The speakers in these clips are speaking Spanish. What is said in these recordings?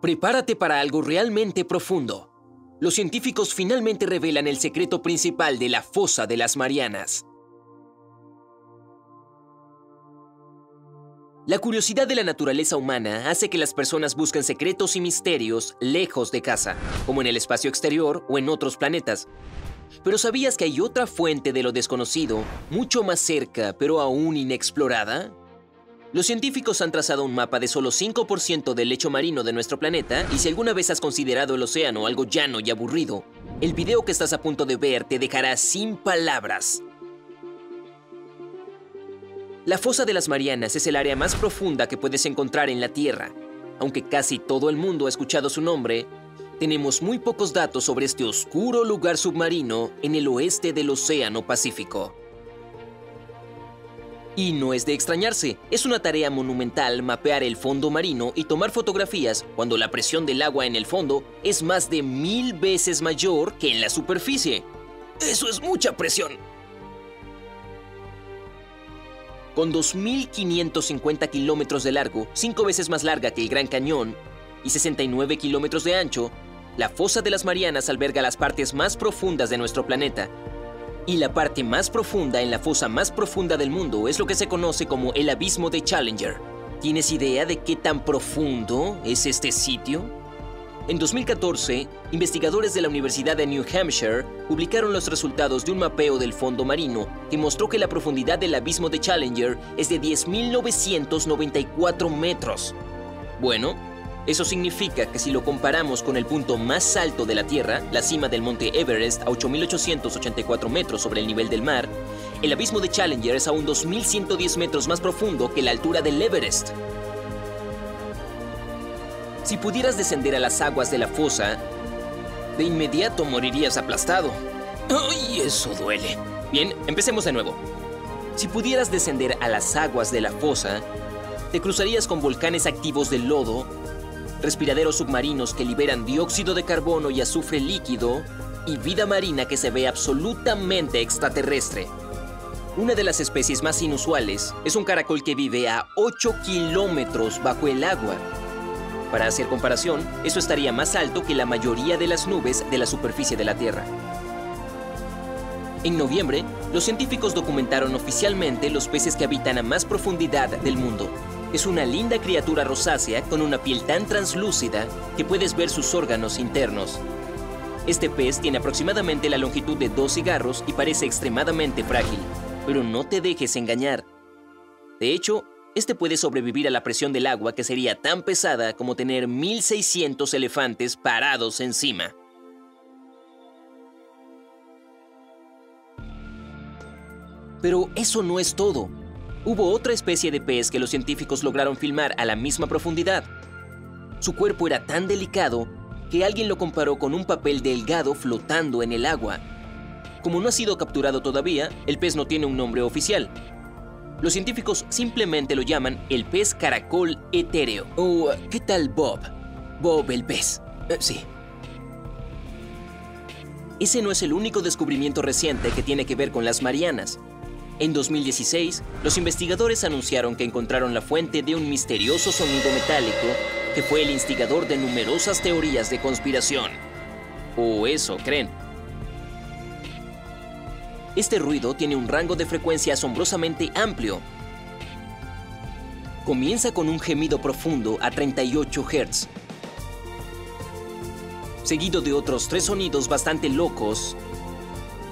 Prepárate para algo realmente profundo. Los científicos finalmente revelan el secreto principal de la fosa de las Marianas. La curiosidad de la naturaleza humana hace que las personas busquen secretos y misterios lejos de casa, como en el espacio exterior o en otros planetas. Pero ¿sabías que hay otra fuente de lo desconocido, mucho más cerca, pero aún inexplorada? Los científicos han trazado un mapa de solo 5% del lecho marino de nuestro planeta y si alguna vez has considerado el océano algo llano y aburrido, el video que estás a punto de ver te dejará sin palabras. La fosa de las Marianas es el área más profunda que puedes encontrar en la Tierra. Aunque casi todo el mundo ha escuchado su nombre, tenemos muy pocos datos sobre este oscuro lugar submarino en el oeste del Océano Pacífico. Y no es de extrañarse, es una tarea monumental mapear el fondo marino y tomar fotografías cuando la presión del agua en el fondo es más de mil veces mayor que en la superficie. Eso es mucha presión. Con 2.550 kilómetros de largo, cinco veces más larga que el Gran Cañón, y 69 kilómetros de ancho, la fosa de las Marianas alberga las partes más profundas de nuestro planeta. Y la parte más profunda en la fosa más profunda del mundo es lo que se conoce como el abismo de Challenger. ¿Tienes idea de qué tan profundo es este sitio? En 2014, investigadores de la Universidad de New Hampshire publicaron los resultados de un mapeo del fondo marino que mostró que la profundidad del abismo de Challenger es de 10.994 metros. Bueno, eso significa que si lo comparamos con el punto más alto de la Tierra, la cima del monte Everest a 8.884 metros sobre el nivel del mar, el abismo de Challenger es aún 2.110 metros más profundo que la altura del Everest. Si pudieras descender a las aguas de la fosa, de inmediato morirías aplastado. ¡Ay, eso duele! Bien, empecemos de nuevo. Si pudieras descender a las aguas de la fosa, te cruzarías con volcanes activos de lodo, respiraderos submarinos que liberan dióxido de carbono y azufre líquido, y vida marina que se ve absolutamente extraterrestre. Una de las especies más inusuales es un caracol que vive a 8 kilómetros bajo el agua para hacer comparación, eso estaría más alto que la mayoría de las nubes de la superficie de la Tierra. En noviembre, los científicos documentaron oficialmente los peces que habitan a más profundidad del mundo. Es una linda criatura rosácea con una piel tan translúcida que puedes ver sus órganos internos. Este pez tiene aproximadamente la longitud de dos cigarros y parece extremadamente frágil, pero no te dejes engañar. De hecho, este puede sobrevivir a la presión del agua que sería tan pesada como tener 1600 elefantes parados encima. Pero eso no es todo. Hubo otra especie de pez que los científicos lograron filmar a la misma profundidad. Su cuerpo era tan delicado que alguien lo comparó con un papel delgado flotando en el agua. Como no ha sido capturado todavía, el pez no tiene un nombre oficial, los científicos simplemente lo llaman el pez caracol etéreo. ¿O qué tal Bob? Bob el pez. Eh, sí. Ese no es el único descubrimiento reciente que tiene que ver con las Marianas. En 2016, los investigadores anunciaron que encontraron la fuente de un misterioso sonido metálico que fue el instigador de numerosas teorías de conspiración. O eso creen. Este ruido tiene un rango de frecuencia asombrosamente amplio. Comienza con un gemido profundo a 38 Hz, seguido de otros tres sonidos bastante locos,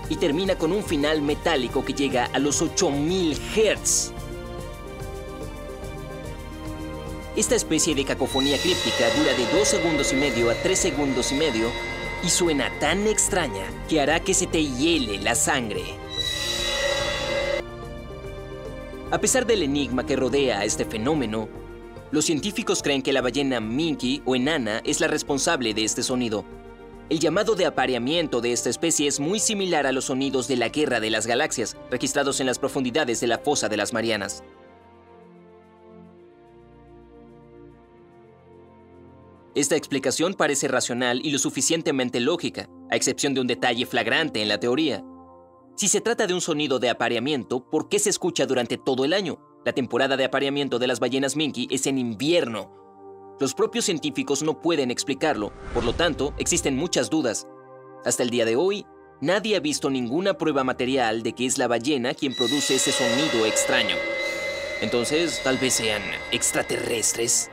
y termina con un final metálico que llega a los 8000 Hz. Esta especie de cacofonía críptica dura de 2 segundos y medio a 3 segundos y medio y suena tan extraña que hará que se te hiele la sangre. A pesar del enigma que rodea a este fenómeno, los científicos creen que la ballena minky o enana es la responsable de este sonido. El llamado de apareamiento de esta especie es muy similar a los sonidos de la Guerra de las Galaxias, registrados en las profundidades de la fosa de las Marianas. Esta explicación parece racional y lo suficientemente lógica, a excepción de un detalle flagrante en la teoría. Si se trata de un sonido de apareamiento, ¿por qué se escucha durante todo el año? La temporada de apareamiento de las ballenas minky es en invierno. Los propios científicos no pueden explicarlo, por lo tanto, existen muchas dudas. Hasta el día de hoy, nadie ha visto ninguna prueba material de que es la ballena quien produce ese sonido extraño. Entonces, tal vez sean extraterrestres.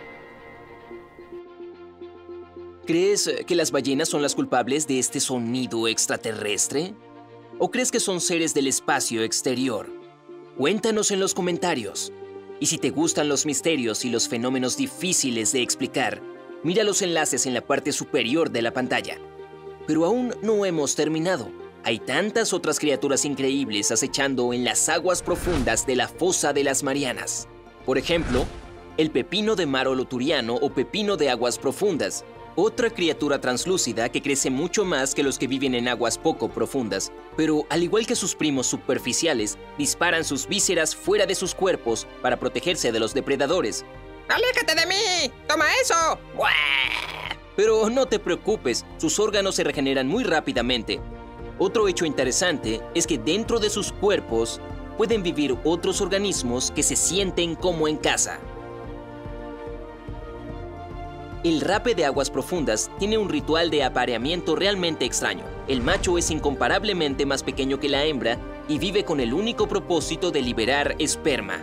¿Crees que las ballenas son las culpables de este sonido extraterrestre? ¿O crees que son seres del espacio exterior? Cuéntanos en los comentarios. Y si te gustan los misterios y los fenómenos difíciles de explicar, mira los enlaces en la parte superior de la pantalla. Pero aún no hemos terminado. Hay tantas otras criaturas increíbles acechando en las aguas profundas de la fosa de las Marianas. Por ejemplo, el pepino de mar oloturiano o pepino de aguas profundas, otra criatura translúcida que crece mucho más que los que viven en aguas poco profundas, pero al igual que sus primos superficiales, disparan sus vísceras fuera de sus cuerpos para protegerse de los depredadores. ¡Aléjate de mí! ¡Toma eso! Pero no te preocupes, sus órganos se regeneran muy rápidamente. Otro hecho interesante es que dentro de sus cuerpos pueden vivir otros organismos que se sienten como en casa. El rape de aguas profundas tiene un ritual de apareamiento realmente extraño. El macho es incomparablemente más pequeño que la hembra y vive con el único propósito de liberar esperma.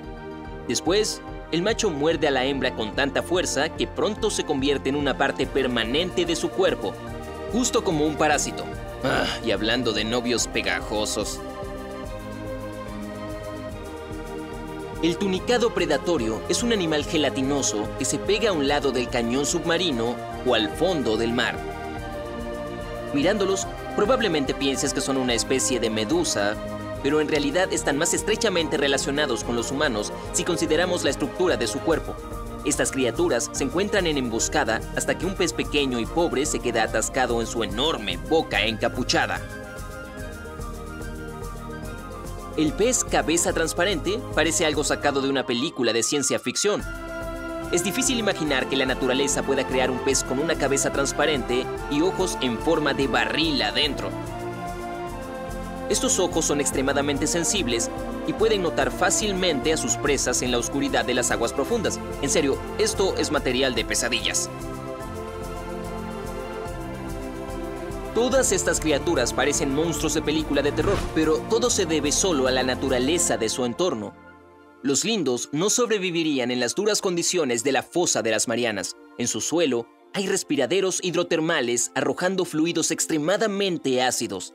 Después, el macho muerde a la hembra con tanta fuerza que pronto se convierte en una parte permanente de su cuerpo, justo como un parásito. Ah, y hablando de novios pegajosos. El tunicado predatorio es un animal gelatinoso que se pega a un lado del cañón submarino o al fondo del mar. Mirándolos, probablemente pienses que son una especie de medusa, pero en realidad están más estrechamente relacionados con los humanos si consideramos la estructura de su cuerpo. Estas criaturas se encuentran en emboscada hasta que un pez pequeño y pobre se queda atascado en su enorme boca encapuchada. El pez cabeza transparente parece algo sacado de una película de ciencia ficción. Es difícil imaginar que la naturaleza pueda crear un pez con una cabeza transparente y ojos en forma de barril adentro. Estos ojos son extremadamente sensibles y pueden notar fácilmente a sus presas en la oscuridad de las aguas profundas. En serio, esto es material de pesadillas. Todas estas criaturas parecen monstruos de película de terror, pero todo se debe solo a la naturaleza de su entorno. Los lindos no sobrevivirían en las duras condiciones de la fosa de las Marianas. En su suelo hay respiraderos hidrotermales arrojando fluidos extremadamente ácidos.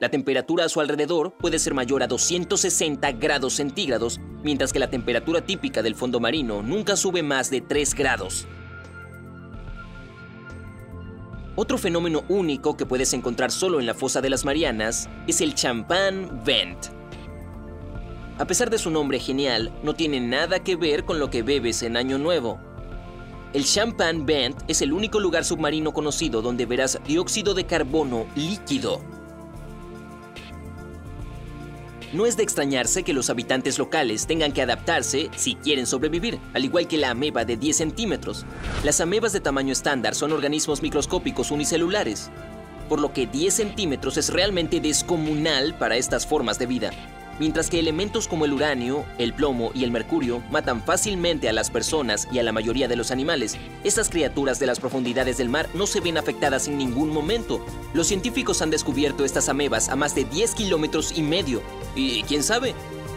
La temperatura a su alrededor puede ser mayor a 260 grados centígrados, mientras que la temperatura típica del fondo marino nunca sube más de 3 grados. Otro fenómeno único que puedes encontrar solo en la fosa de las Marianas es el champán vent. A pesar de su nombre genial, no tiene nada que ver con lo que bebes en Año Nuevo. El champán vent es el único lugar submarino conocido donde verás dióxido de carbono líquido. No es de extrañarse que los habitantes locales tengan que adaptarse si quieren sobrevivir, al igual que la ameba de 10 centímetros. Las amebas de tamaño estándar son organismos microscópicos unicelulares, por lo que 10 centímetros es realmente descomunal para estas formas de vida mientras que elementos como el uranio, el plomo y el mercurio matan fácilmente a las personas y a la mayoría de los animales. Estas criaturas de las profundidades del mar no se ven afectadas en ningún momento. Los científicos han descubierto estas amebas a más de 10 kilómetros y medio. Y quién sabe,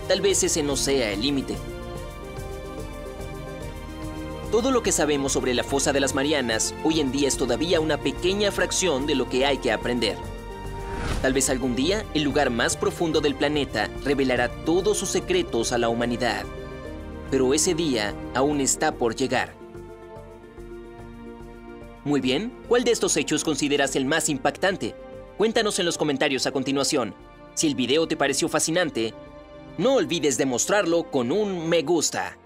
tal vez ese no sea el límite. Todo lo que sabemos sobre la fosa de las Marianas hoy en día es todavía una pequeña fracción de lo que hay que aprender. Tal vez algún día el lugar más profundo del planeta revelará todos sus secretos a la humanidad. Pero ese día aún está por llegar. Muy bien, ¿cuál de estos hechos consideras el más impactante? Cuéntanos en los comentarios a continuación. Si el video te pareció fascinante, no olvides demostrarlo con un me gusta.